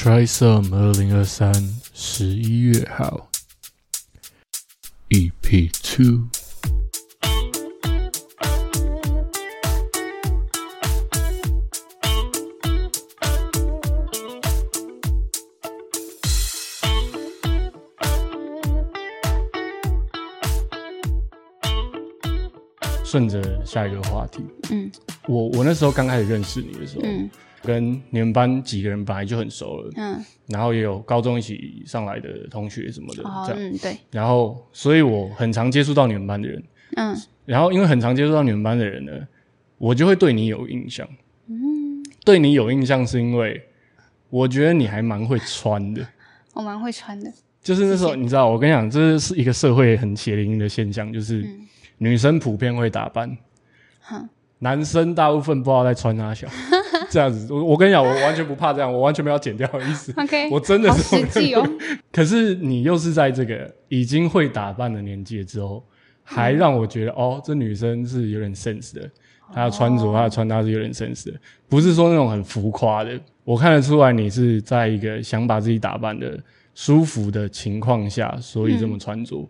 Try some 二零二三十一月号 EP Two。 顺着下一个话题，嗯。我我那时候刚开始认识你的时候，嗯。跟你们班几个人本来就很熟了，嗯，然后也有高中一起上来的同学什么的，哦这样。嗯对，然后，所以我很常接触到你们班的人，嗯。然后因为很常接触到你们班的人呢，我就会对你有印象。嗯，对你有印象是因为我觉得你还蛮会穿的，我蛮会穿的，就是那时候你知道，我跟你讲，这是一个社会很血淋淋的现象，就是嗯女生普遍会打扮，哼，男生大部分不知道在穿哪小，这样子。我我跟你讲，我完全不怕这样，我完全没有剪掉的意思。OK，我真的是实际哦，可是你又是在这个已经会打扮的年纪之后，还让我觉得、哦，这女生是有点 sense 的，她的穿着、哦。她的穿搭是有点 sense 的，不是说那种很浮夸的。我看得出来你是在一个想把自己打扮的舒服的情况下，所以这么穿着。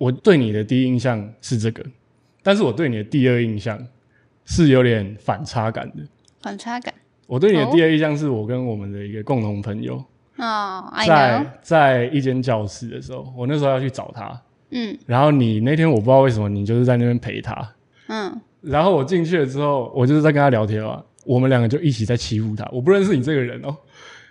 我对你的第一印象是这个，但是我对你的第二印象是有点反差感的。反差感。我对你的哦第二印象是我跟我们的一个共同朋友，哦在在一间教室的时候，我那时候要去找他，嗯。然后你那天我不知道为什么你就是在那边陪他，嗯。然后我进去了之后，我就是在跟他聊天嘛，我们两个就一起在欺负他，我不认识你这个人哦，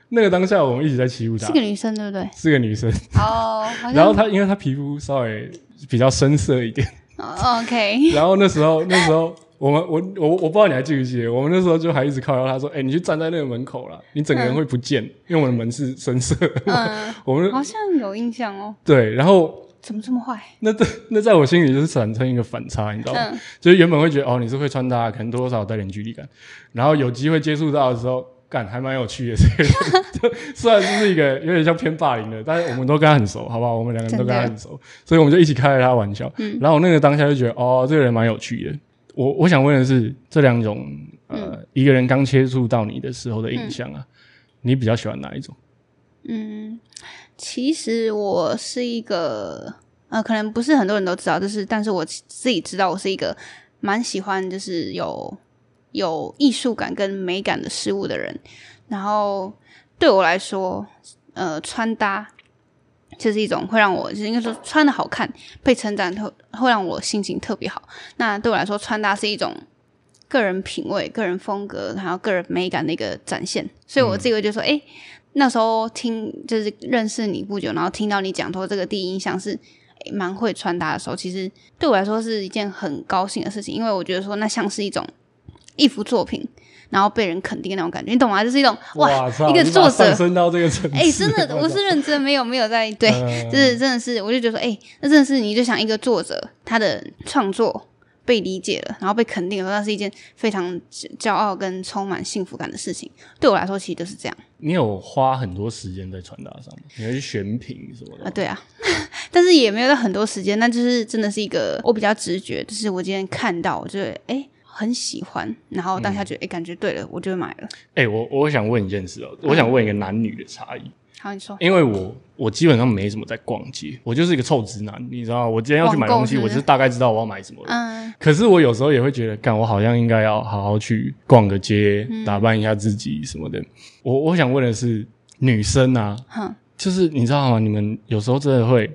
那个当下我们一直在欺负他是，个女生对不对？是个女生，哦，然后她因为她皮肤稍微比较深色一点，哦 OK，然后那时候那时候。我们我我我不知道你还记不记得，我们那时候就还一直靠邀他说：“哎、你去站在那个门口了，你整个人会不见，因为我们的门是深色的。嗯，我们好像有印象哦，对，然后怎么这么坏？那在那在我心里就是产生一个反差，你知道吗？嗯就是原本会觉得哦你是会穿搭，可能多多少少带点距离感，然后有机会接触到的时候，干还蛮有趣的。这个人虽然就是一个有点像偏霸凌的，但是我们都跟他很熟，好不好？我们两个人都跟他很熟，所以我们就一起开了他玩笑。嗯然后我那个当下就觉得哦这个人蛮有趣的。我我想问的是，这两种呃、嗯一个人刚接触到你的时候的印象啊，你比较喜欢哪一种？嗯，其实我是一个呃，可能不是很多人都知道，就是但是我自己知道，我是一个蛮喜欢就是有有艺术感跟美感的事物的人。然后对我来说，呃，穿搭就是一种会让我就是应该说穿的好看，被称赞特会让我心情特别好。那对我来说，穿搭是一种个人品味、个人风格，还有个人美感的一个展现。所以我自己会就说，哎、那时候听就是认识你不久，然后听到你讲说这个第一印象是蛮会穿搭的时候，其实对我来说是一件很高兴的事情，因为我觉得说那像是一种一幅作品，然后被人肯定的那种感觉，你懂吗？就是一种哇，一个作者上升到这个层次，哎、真的，我是认真，没有没有在对，嗯就是真的是，我就觉得说，哎、那真的是，你就想一个作者他的创作被理解了，然后被肯定了，那是一件非常骄傲跟充满幸福感的事情。对我来说，其实就是这样你有花很多时间在传达上吗？你要去选品什么的啊，对啊，但是也没有到很多时间，那就是真的是一个我比较直觉，就是我今天看到，我就哎、诶很喜欢，然后当下觉得哎、诶感觉对了，我就买了。哎、我我想问一件事哦、我想问一个男女的差异，好，你说，因为我我基本上没什么在逛街，我就是一个臭直男，你知道吗？我今天要去买东西，是是我就是大概知道我要买什么了。嗯可是我有时候也会觉得，干，我好像应该要好好去逛个街，嗯打扮一下自己什么的。我我想问的是，女生啊，哼，就是你知道吗？你们有时候真的会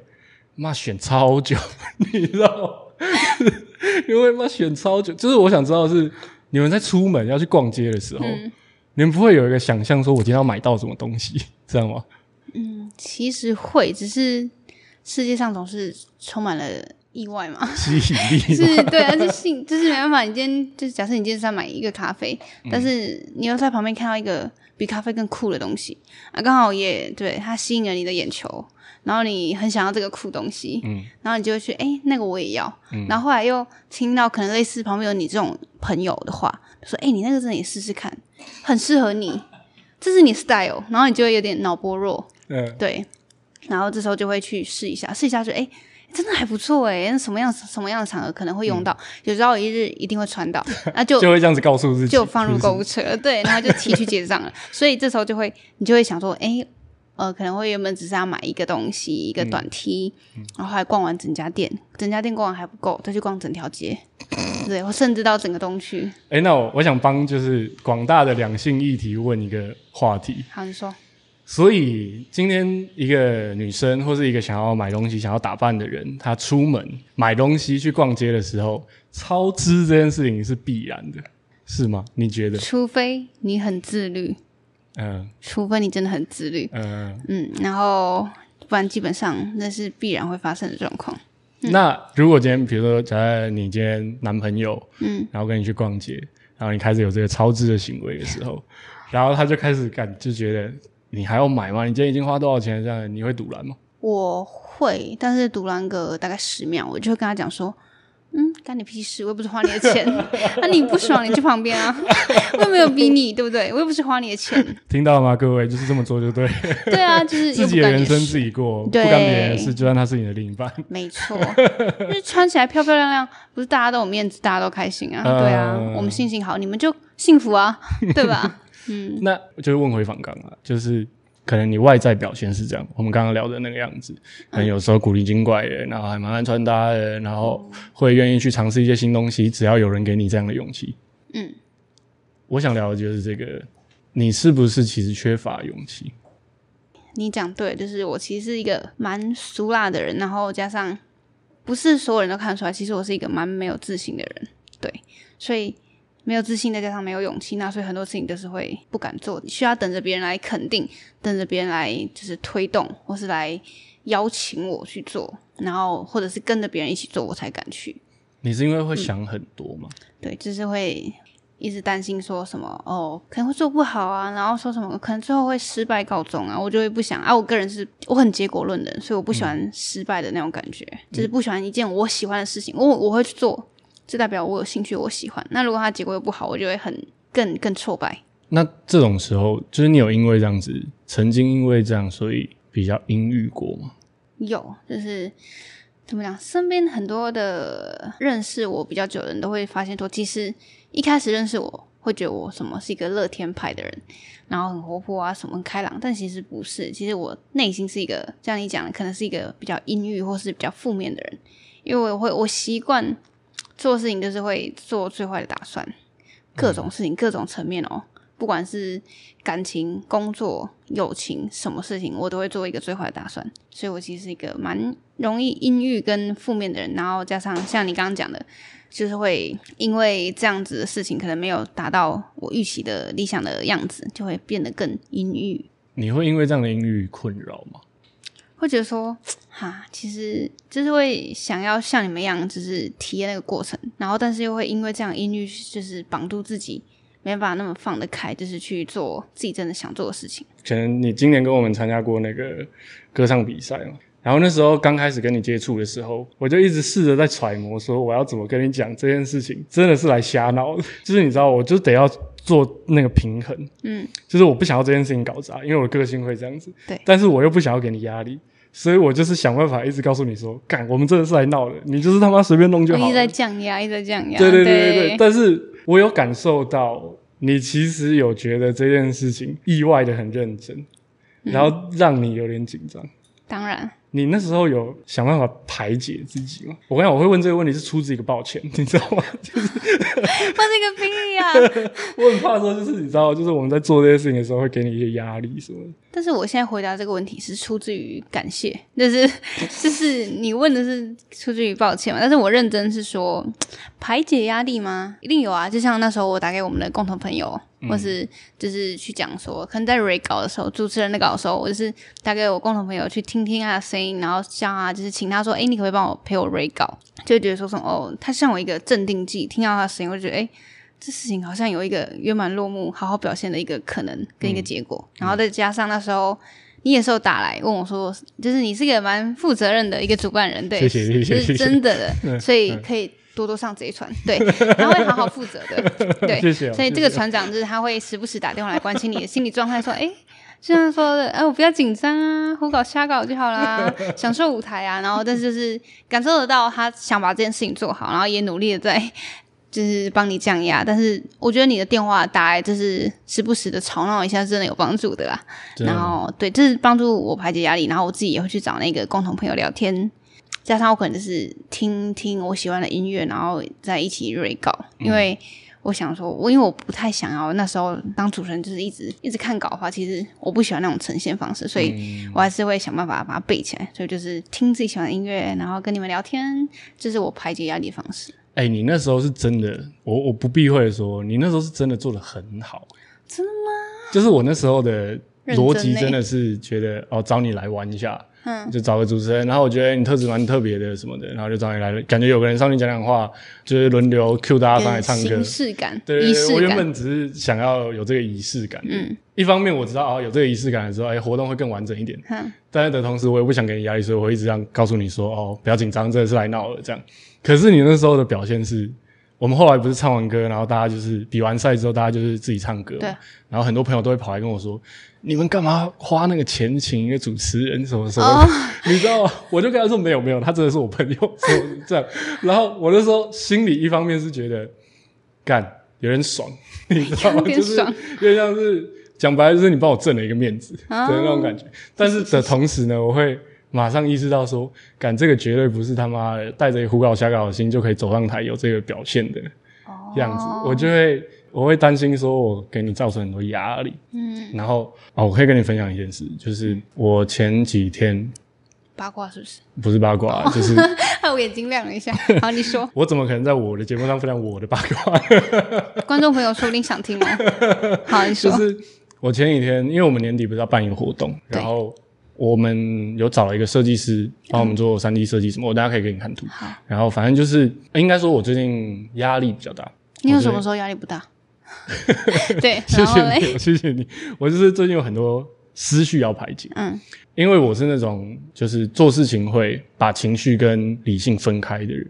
妈选超久，你知道吗？因为妈选超久，就是我想知道的是你们在出门要去逛街的时候，嗯你们不会有一个想象，说我今天要买到什么东西，知道吗？嗯，其实会，只是世界上总是充满了意外嘛。吸引力是对啊，就信就是没办法。你今天就是假设你今天是要买一个咖啡，嗯但是你又在旁边看到一个比咖啡更酷的东西。啊，刚好也对它吸引了你的眼球，然后你很想要这个酷东西，嗯然后你就会去哎、那个我也要，嗯。然后后来又听到可能类似旁边有你这种朋友的话，说哎、你那个真的也试试看，很适合你，这是你 style，然后你就会有点脑波弱，嗯，对，然后这时候就会去试一下，试一下就哎。诶真的还不错哎，那什么样什么样的场合可能会用到？有朝一日一定会穿到，那就就会这样子告诉自己，就放入购物是车，对，然后就提去结账了。所以这时候就会，你就会想说，哎，呃，可能会原本只是要买一个东西，一个短 T，、然后还逛完整家店，整家店逛完还不够，再去逛整条街，对，或甚至到整个东区。哎、那我我想帮就是广大的两性议题问一个话题，好，你说，所以今天一个女生或是一个想要买东西、想要打扮的人，她出门买东西去逛街的时候，超支这件事情是必然的，是吗？你觉得？除非你很自律，嗯除非你真的很自律，嗯、嗯，然后不然基本上那是必然会发生的状况。那如果今天比如说，假设你今天男朋友，嗯，然后跟你去逛街，然后你开始有这个超支的行为的时候，然后他就开始感就觉得你还要买吗？你今天已经花多少钱了？这样你会堵拦吗？我会，但是堵拦个大概十秒，我就会跟他讲说，嗯，干你屁事，我又不是花你的钱，那 你不爽你去旁边啊，我又没有逼你，对不对？我又不是花你的钱，听到了吗，各位？就是这么做就对，对啊，就是 自己的人生自己过，不对干别人的事，就算他是你的另一半。没错，就是穿起来漂漂亮亮，不是大家都有面子，大家都开心啊，嗯对啊，我们心情好，你们就幸福啊，对吧？嗯那就是问回访刚啊，就是可能你外在表现是这样，我们刚刚聊的那个样子，可能有时候古灵精怪的，然后还蛮爱穿搭的，然后会愿意去尝试一些新东西，只要有人给你这样的勇气。嗯，我想聊的就是这个，你是不是其实缺乏勇气？你讲对，就是我其实是一个蛮俗辣的人，然后加上不是所有人都看得出来，其实我是一个蛮没有自信的人，对，所以没有自信再加上没有勇气，那所以很多事情都是会不敢做，需要等着别人来肯定，等着别人来就是推动，或是来邀请我去做，然后或者是跟着别人一起做，我才敢去。你是因为会想很多吗？对，就是会一直担心说什么哦，可能会做不好啊，然后说什么可能最后会失败告终啊，我就会不想啊。我个人是我很结果论的，所以我不喜欢失败的那种感觉，就是不喜欢一件我喜欢的事情，我我会去做，这代表我有兴趣，我喜欢。那如果它结果又不好，我就会很更更挫败。那这种时候，就是你有因为这样子，曾经因为这样，所以比较阴郁过吗？有，就是怎么讲，身边很多的认识我比较久的人都会发现说，其实一开始认识我会觉得我什么是一个乐天派的人，然后很活泼啊，什么很开朗，但其实不是，其实我内心是一个像你讲的，可能是一个比较阴郁或是比较负面的人，因为我会我习惯做事情就是会做最坏的打算，各种事情、各种层面哦。不管是感情、工作、友情，什么事情我都会做一个最坏的打算，所以我其实是一个蛮容易阴郁跟负面的人，然后加上像你刚刚讲的，就是会因为这样子的事情可能没有达到我预期的理想的样子，就会变得更阴郁，你会因为这样的阴郁困扰吗？会觉得说，哈，其实就是会想要像你们一样，就是体验那个过程，然后但是又会因为这样音律，就是绑住自己，没办法那么放得开，就是去做自己真的想做的事情。可能你今年跟我们参加过那个歌唱比赛嘛，然后那时候刚开始跟你接触的时候，我就一直试着在揣摩，说我要怎么跟你讲这件事情，真的是来瞎闹的。就是你知道，我就得要做那个平衡，嗯，就是我不想要这件事情搞砸，因为我个性会这样子，对但是我又不想要给你压力。所以我就是想办法一直告诉你说，干，我们真的是来闹的，你就是他妈随便弄就好了。一直在降压，一直在降压。对对对对对对，但是我有感受到你其实有觉得这件事情意外的很认真，然后让你有点紧张。当然，你那时候有想办法排解自己吗？我跟你讲，我会问这个问题是出自一个抱歉，你知道吗？就是我这个屁呀！我很怕说，就是你知道，就是我们在做这些事情的时候会给你一些压力什么的。但是我现在回答这个问题是出自于感谢，就是就是你问的是出自于抱歉嘛？但是我认真是说排解压力吗？一定有啊！就像那时候我打给我们的共同朋友，或是就是去讲说，可能在 re 稿的时候，主持人的稿的时候，我就是打给我共同朋友去听听他的声音，然后像啊就是请他说，哎、你可不可以帮我陪我 re 稿？就觉得说什么哦，他像我一个镇定剂，听到他的声音，我就觉得哎。诶这事情好像有一个圆满落幕、好好表现的一个可能跟一个结果，然后再加上那时候你也是有打来问我说，就是你是个蛮负责任的一个主办人，对，谢谢谢谢这是真的的，嗯所以可以多多上这一船，对，他会好好负责的，对，谢谢哦所以这个船长就是他会时不时打电话来关心你的心理状态，说，哎。就像说的，哎，我不要紧张啊，胡搞瞎搞就好啦，享受舞台啊。然后，但是就是感受得到他想把这件事情做好，然后也努力的在就是帮你降压。但是我觉得你的电话打来，就是时不时的吵闹一下，真的有帮助的啦。然后，对，这是帮助我排解压力。然后我自己也会去找那个共同朋友聊天，加上我可能就是听听我喜欢的音乐，然后在一起瑞稿，因为。我想说，我因为我不太想要那时候当主持人，就是一直一直看稿的话，其实我不喜欢那种呈现方式，所以我还是会想办法把它背起来。所以就是听自己喜欢的音乐，然后跟你们聊天，这是我排解压力的方式。哎，你那时候是真的，我我不避讳说，你那时候是真的做的很好。真的吗？就是我那时候的逻辑真的是觉得哦，找你来玩一下。嗯，就找个主持人，然后我觉得你特质蛮特别的什么的，然后就找你来了，感觉有个人上去讲讲话，就是轮流 Q 大家上来唱歌，仪式感。对，我原本只是想要有这个仪式感。嗯，一方面我知道啊，有这个仪式感的时候，哎，活动会更完整一点。嗯，但是的同时，我也不想给你压力，所以我一直这样告诉你说，哦，不要紧张，这是来闹的这样。可是你那时候的表现是。我们后来不是唱完歌，然后大家就是比完赛之后，大家就是自己唱歌。对。然后很多朋友都会跑来跟我说：“你们干嘛花那个钱请一个主持人什么什么？” 你知道吗？我就跟他说：“没有没有，他真的是我朋友。”这样。然后我就说心里一方面是觉得干有点爽，你知道吗？就是有点像是讲白了，就是你帮我挣了一个面子的那种感觉。但是的同时呢，我会。马上意识到说，干这个绝对不是他妈的带着胡搞瞎搞的心就可以走上台有这个表现的样子，我就会我会担心说我给你造成很多压力。嗯，然后哦，我可以跟你分享一件事，就是我前几天八卦是不是？不是八卦，就是 我眼睛亮了一下。好，你说，我怎么可能在我的节目上分享我的八卦？观众朋友说不定想听哦。好，你说，就是我前几天，因为我们年底不是要办一个活动，然后。我们有找了一个设计师帮我们做三 D 设计什么，我大家可以给你看图。好，然后反正就是应该说，我最近压力比较大。你有什么时候压力不大？对，谢谢你，谢谢你。我就是最近有很多思绪要排解。嗯，因为我是那种就是做事情会把情绪跟理性分开的人，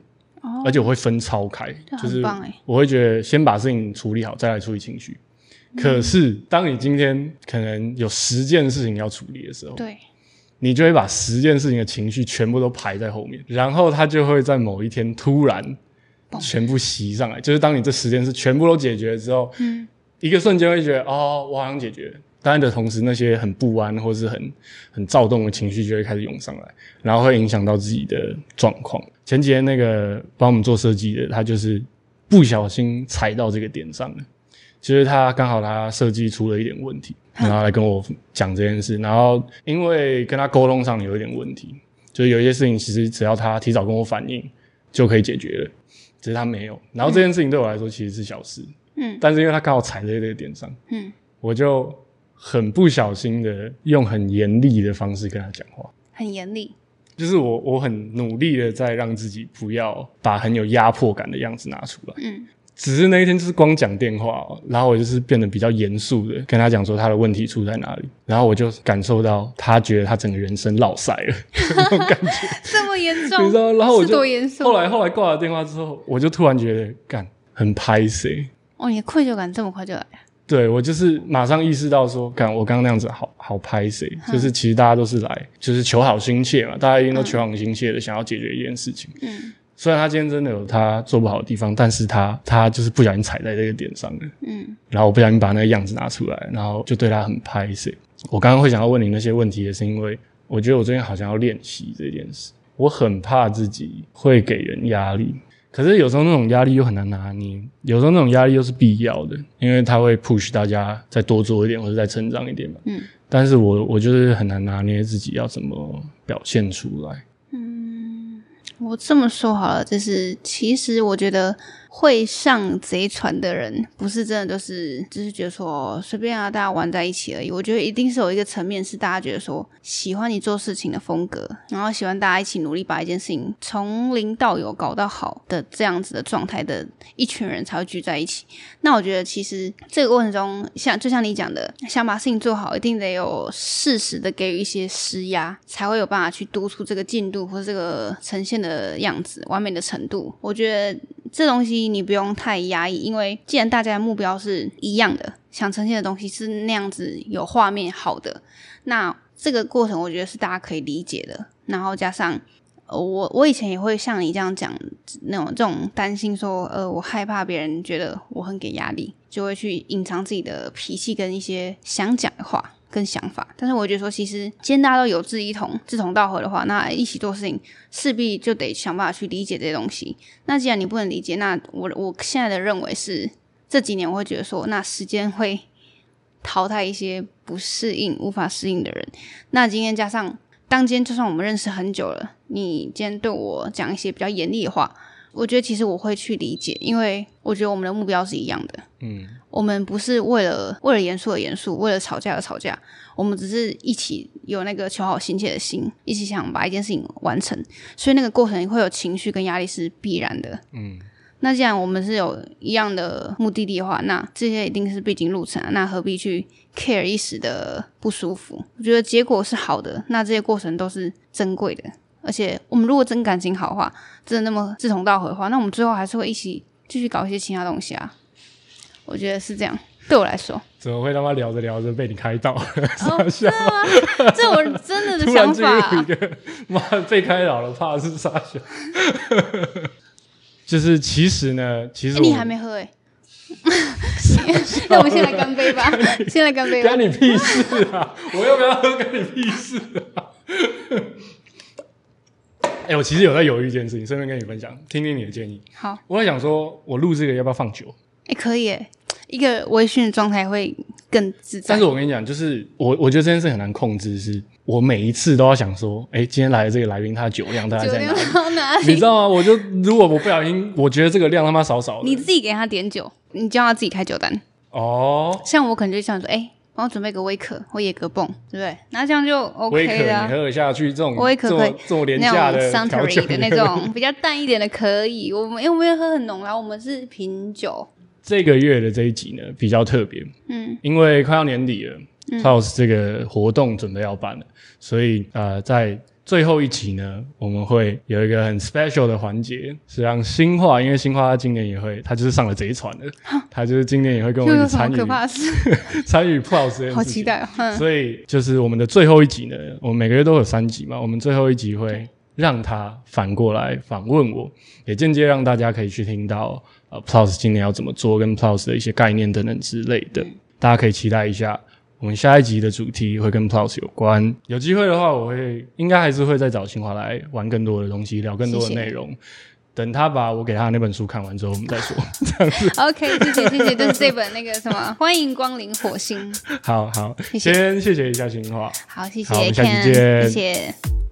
而且我会分超开，就是我会觉得先把事情处理好，再来处理情绪。可是当你今天可能有十件事情要处理的时候，对。你就会把十件事情的情绪全部都排在后面，然后它就会在某一天突然全部袭上来。就是当你这十件事全部都解决了之后，嗯，一个瞬间会觉得哦，我好像解决。了。但的同时，那些很不安或是很很躁动的情绪就会开始涌上来，然后会影响到自己的状况。前几天那个帮我们做设计的，他就是不小心踩到这个点上了。其实他刚好他设计出了一点问题。然后来跟我讲这件事，然后因为跟他沟通上有一点问题，就是有一些事情其实只要他提早跟我反映就可以解决了，只是他没有。然后这件事情对我来说其实是小事，嗯，但是因为他刚好踩在这个点上，嗯，我就很不小心的用很严厉的方式跟他讲话，很严厉，就是我我很努力的在让自己不要把很有压迫感的样子拿出来，嗯。只是那一天就是光讲电话，然后我就是变得比较严肃的跟他讲说他的问题出在哪里，然后我就感受到他觉得他整个人生落塞了 那种感觉，这么严重，你知道？然后我就后来后来挂了电话之后，我就突然觉得干很拍谁哦，你的愧疚感这么快就来？对我就是马上意识到说，干我刚刚那样子好好拍谁？就是其实大家都是来就是求好心切嘛，大家一定都求好心切的想要解决一件事情，嗯。虽然他今天真的有他做不好的地方，但是他他就是不小心踩在这个点上了。嗯，然后我不小心把那个样子拿出来，然后就对他很拍摄。我刚刚会想要问你那些问题，也是因为我觉得我最近好像要练习这件事。我很怕自己会给人压力，可是有时候那种压力又很难拿捏，有时候那种压力又是必要的，因为他会 push 大家再多做一点，或者再成长一点嘛。嗯，但是我我就是很难拿捏自己要怎么表现出来。我这么说好了，就是其实我觉得会上贼船的人，不是真的就是，就是觉得说随便啊，大家玩在一起而已。我觉得一定是有一个层面，是大家觉得说喜欢你做事情的风格，然后喜欢大家一起努力把一件事情从零到有搞到好的这样子的状态的一群人才会聚在一起。那我觉得其实这个过程中，像就像你讲的，想把事情做好，一定得有适时的给予一些施压，才会有办法去督促这个进度或者这个呈现。的样子，完美的程度，我觉得这东西你不用太压抑，因为既然大家的目标是一样的，想呈现的东西是那样子有画面好的，那这个过程我觉得是大家可以理解的。然后加上，我我以前也会像你这样讲那种这种担心说，呃，我害怕别人觉得我很给压力，就会去隐藏自己的脾气跟一些想讲的话。跟想法，但是我觉得说，其实既然大家都有志一同、志同道合的话，那一起做事情，势必就得想办法去理解这些东西。那既然你不能理解，那我我现在的认为是，这几年我会觉得说，那时间会淘汰一些不适应、无法适应的人。那今天加上，当今天就算我们认识很久了，你今天对我讲一些比较严厉的话。我觉得其实我会去理解，因为我觉得我们的目标是一样的。嗯，我们不是为了为了严肃而严肃，为了吵架而吵架，我们只是一起有那个求好心切的心，一起想把一件事情完成。所以那个过程会有情绪跟压力是必然的。嗯，那既然我们是有一样的目的地的话，那这些一定是必经路程啊。那何必去 care 一时的不舒服？我觉得结果是好的，那这些过程都是珍贵的。而且，我们如果真感情好的话，真的那么志同道合的话，那我们最后还是会一起继续搞一些其他东西啊。我觉得是这样，对我来说。怎么会他妈聊着聊着被你开导？是吗？这我真的的 想法。妈被开导了，怕是傻笑。就是其实呢，其实你还没喝哎。那我们先来干杯吧，先来干杯。干你屁事啊！我要不要喝？干你屁事啊！哎，我其实有在犹豫一件事情，顺便跟你分享，听听你的建议。好，我在想说，我录这个要不要放酒？哎，可以，哎，一个微醺的状态会更自在。但是我跟你讲，就是我我觉得这件事很难控制，是我每一次都要想说，哎，今天来的这个来宾，他的酒量大概在哪里？你知道吗？我就如果我不小心，我觉得这个量他妈少少的，你自己给他点酒，你叫他自己开酒单。哦，像我可能就想说，哎。帮我准备个威可或野格泵，对不对？那这样就 OK 了。你喝下去这种威可可以这么廉价的调酒的那种比较淡一点的可以。我们因为我们喝很浓啦，我们是品酒。这个月的这一集呢比较特别，嗯，因为快要年底了，House 这个活动准备要办了，所以呃在。最后一集呢，我们会有一个很 special 的环节，是让新化，因为新化他今年也会，他就是上了贼船的，他就是今年也会跟我们一起参与 参与 Plus，好期待哦！所以就是我们的最后一集呢，我们每个月都有三集嘛，我们最后一集会让他反过来访问我，也间接让大家可以去听到呃 Plus 今年要怎么做，跟 Plus 的一些概念等等之类的，大家可以期待一下。我们下一集的主题会跟 Plus 有关，有机会的话，我会应该还是会再找清华来玩更多的东西，聊更多的内容。等他把我给他的那本书看完之后，我们再说。这样子。OK，谢谢谢谢，就是这本那个什么，欢迎光临火星。好好，先谢谢一下清华。好，谢谢，下期见，谢谢。